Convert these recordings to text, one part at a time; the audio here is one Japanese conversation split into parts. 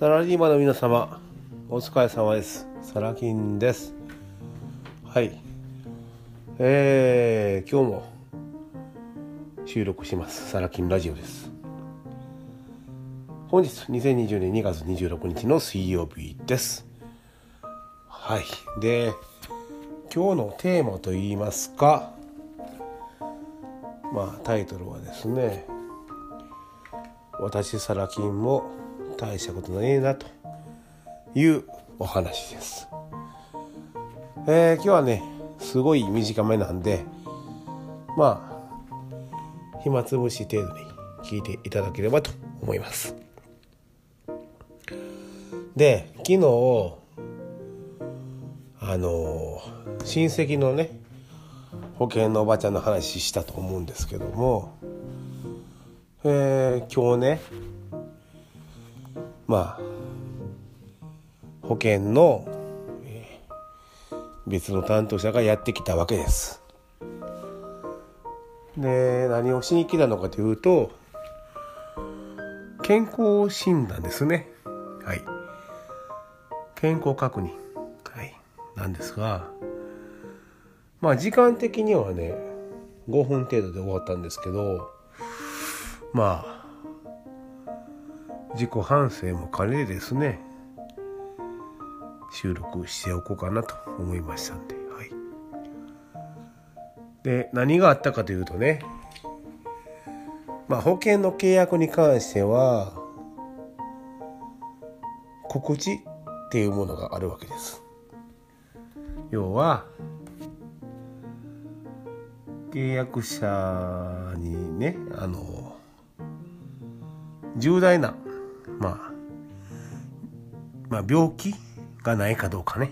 サラリーマンの皆様、お疲れ様です。サラキンです。はい。えー、今日も収録します。サラキンラジオです。本日、2020年2月26日の水曜日です。はい。で、今日のテーマといいますか、まあタイトルはですね、私サラ金も大したことないなというお話です。えー、今日はねすごい短めなんでまあ暇つぶし程度に聞いていただければと思います。で昨日あの親戚のね保険のおばちゃんの話したと思うんですけどもえー、今日ねまあ保険の、別の担当者がやってきたわけです。で何をしに来たのかというと健康診断ですね。はい。健康確認。はい。なんですがまあ時間的にはね5分程度で終わったんですけどまあ自己反省も兼ねてですね収録しておこうかなと思いましたんではい。で何があったかというとねまあ保険の契約に関しては告知っていうものがあるわけです。要は契約者にねあの重大な、まあ、まあ病気がないかどうかね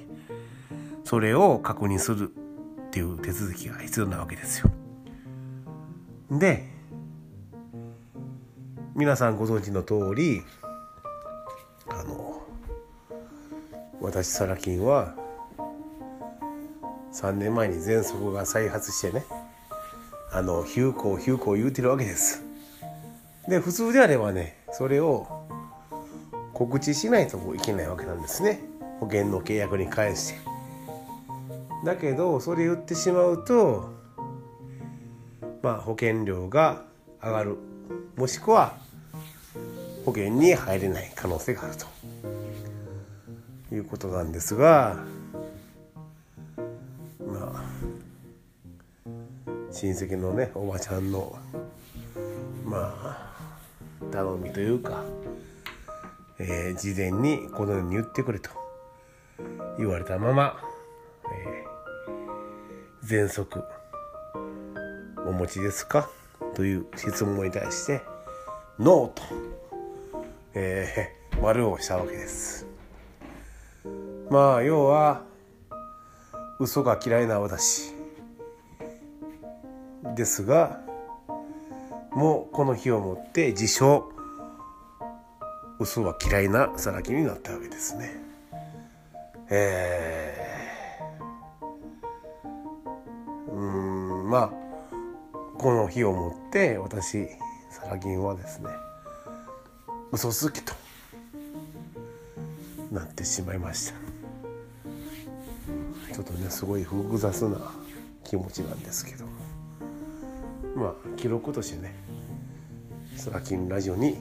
それを確認するっていう手続きが必要なわけですよ。で皆さんご存知の通りあの私サラ金は3年前に喘息が再発してねあのヒューコーヒューコー言うてるわけです。で普通であればねそれを告知しないといけないわけなんですね。保険の契約に関して。だけどそれ言ってしまうとまあ保険料が上がる。もしくは保険に入れない可能性があると。いうことなんですがまあ親戚のねおばちゃんのまあ頼みというか、えー事前にこのように言ってくれと。言われたまま、えー、喘息お持ちですか？という質問に対してノーと、えー丸をしたわけです。まあ要は嘘が嫌いな私。ですがもうこの日をもって自称嘘は嫌いなサラ金になったわけですね。えー、うーんまあこの日をもって私サラ金はですね嘘つきとなってしまいました。ちょっとねすごい複雑な気持ちなんですけど。まあ記録としてねサラ金ラジオに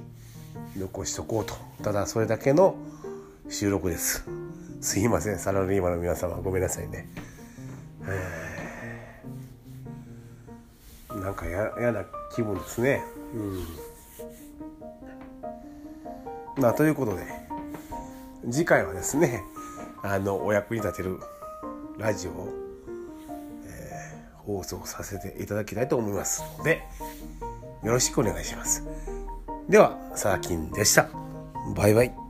残しとこうと。ただそれだけの収録です。すいません。サラリーマンの皆様ごめんなさいね。なんか嫌な気分ですね。うん。まあということで次回はですねあのお役に立てるラジオを放送させていただきたいと思います。のでよろしくお願いします。ではサーキンでした。バイバイ。